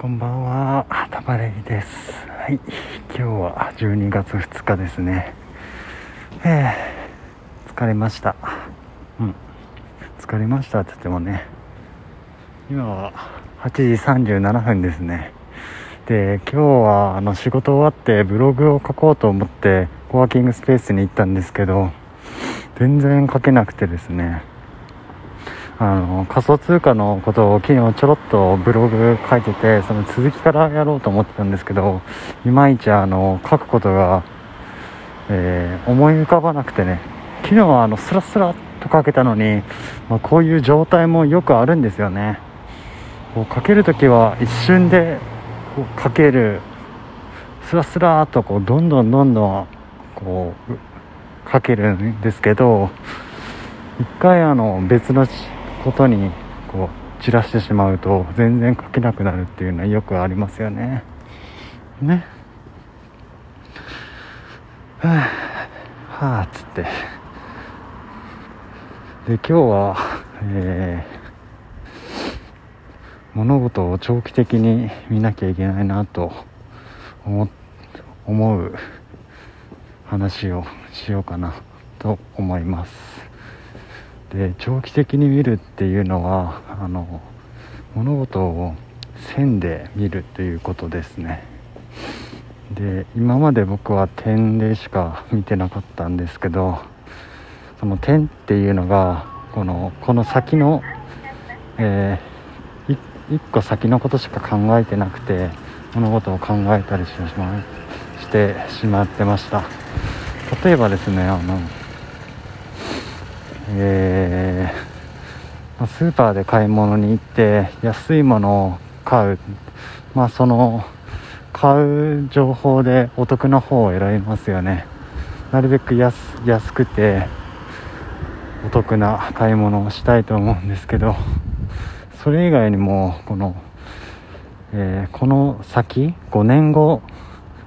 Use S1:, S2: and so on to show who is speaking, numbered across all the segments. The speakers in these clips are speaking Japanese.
S1: こんばんは、タバレイです。はい、今日は12月2日ですね。えー、疲れました。うん、疲れましたって言ってもね、今は8時37分ですね。で、今日はあの仕事終わってブログを書こうと思ってコワーキングスペースに行ったんですけど、全然書けなくてですね。あの仮想通貨のことを昨日ちょろっとブログ書いててその続きからやろうと思ってたんですけどいまいちあの書くことが、えー、思い浮かばなくてね。昨日はあのスラスラっと書けたのに、まあ、こういう状態もよくあるんですよね。こう書けるときは一瞬でこう書けるスラスラっとこうどんどんどんどんこう書けるんですけど一回あの別のことにこう散らしてしまうと全然書けなくなるっていうのはよくありますよね。ね。はあ、はあ、つって。で、今日は、えー、物事を長期的に見なきゃいけないなと思思う話をしようかなと思います。で長期的に見るっていうのはあの物事を線で見るということですね。で今まで僕は点でしか見てなかったんですけどその点っていうのがこのこの先の、えー、1個先のことしか考えてなくて物事を考えたりしましてしまってました。例えばですねあのえー、スーパーで買い物に行って安いものを買う、まあ、その買う情報でお得な方を選びますよね。なるべく安くてお得な買い物をしたいと思うんですけどそれ以外にもこの、えー、この先？5年後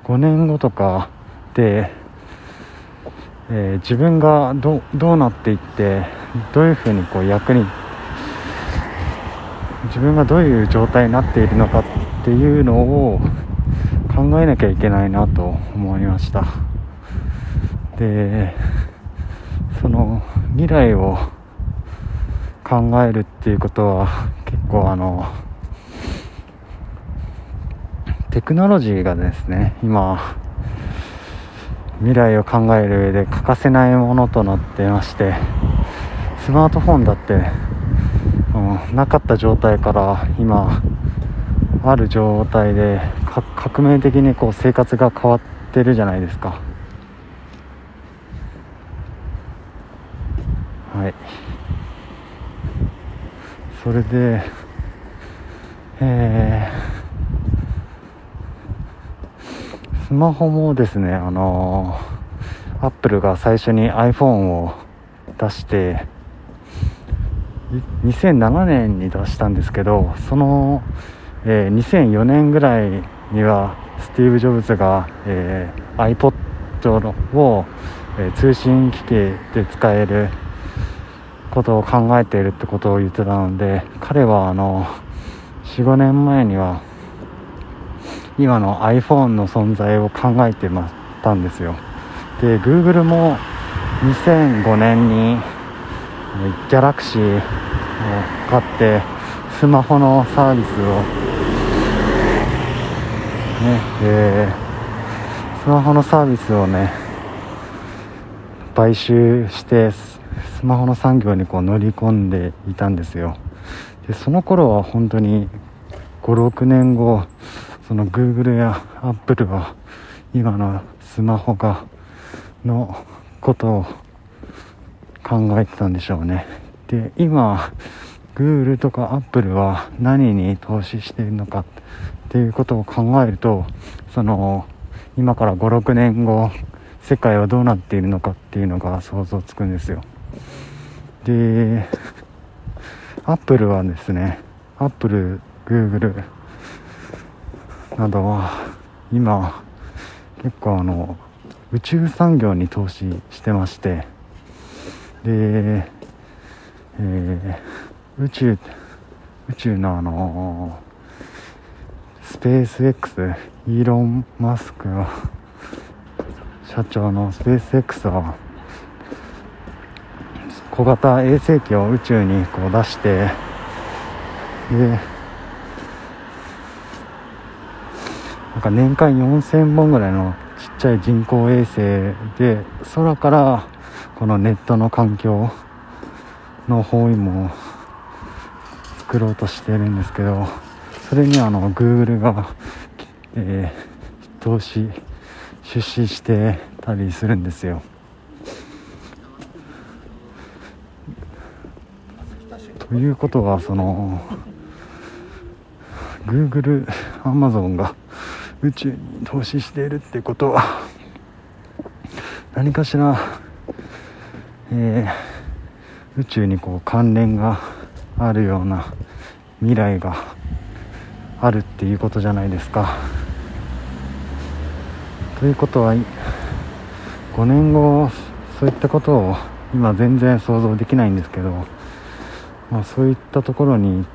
S1: ？5年後とかでえー、自分がどどうなっていってどういうふうにこう役に自分がどういう状態になっているのかっていうのを考えなきゃいけないなと思いました。でその未来を考えるっていうことは結構あのテクノロジーがですね今未来を考える上で欠かせないものとなってましてスマートフォンだって、うん、なかった状態から今ある状態で革命的にこう生活が変わってるじゃないですか。はい。それでえースマホもですね、あのー、アップルが最初に iPhone を出して、2007年に出したんですけど、その、えー、2004年ぐらいには、スティーブ・ジョブズが、えー、iPod を、えー、通信機器で使えることを考えているってことを言ってたので、彼はあの、4、5年前には、今の iPhone の存在を考えてましたんですよ。で Google も2005年に Galaxy を買ってスマホのサービスをねえー、スマホのサービスをね買収してスマホの産業にこう乗り込んでいたんですよ。でその頃は本当に56年後その Google や Apple は今のスマホがのことを考えてたんでしょうね。で今 Google とか Apple は何に投資しているのかっていうことを考えるとその今から56年後世界はどうなっているのかっていうのが想像つくんですよ。で Apple はですね Apple、Google などは今結構あの宇宙産業に投資してましてで、えー、宇宙宇宙のあのスペース X イーロン・マスク社長のスペース X は小型衛星機を宇宙にこう出してでなんか年間4000本ぐらいのちっちゃい人工衛星で空からこのネットの環境の包囲網を作ろうとしてるんですけどそれにあの Google が、えー、投資出資してたりするんですよ。ということはその Google、Amazon が宇宙に投資しているってことは 何かしら、えー、宇宙にこう関連があるような未来があるっていうことじゃないですか。ということは5年後そういったことを今全然想像できないんですけど、まあ、そういったところに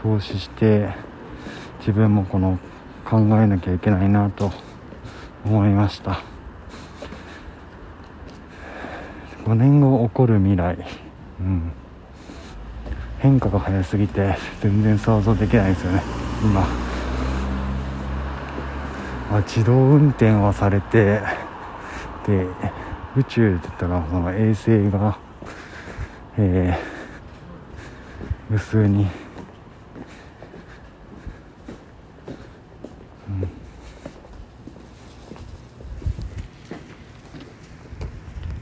S1: 投資して自分もこの考えなきゃいけないなと思いました。5年後起こる未来、うん、変化が早すぎて全然想像できないですよね。今、まあ、自動運転はされてで宇宙って言ったらその衛星が、えー、無数に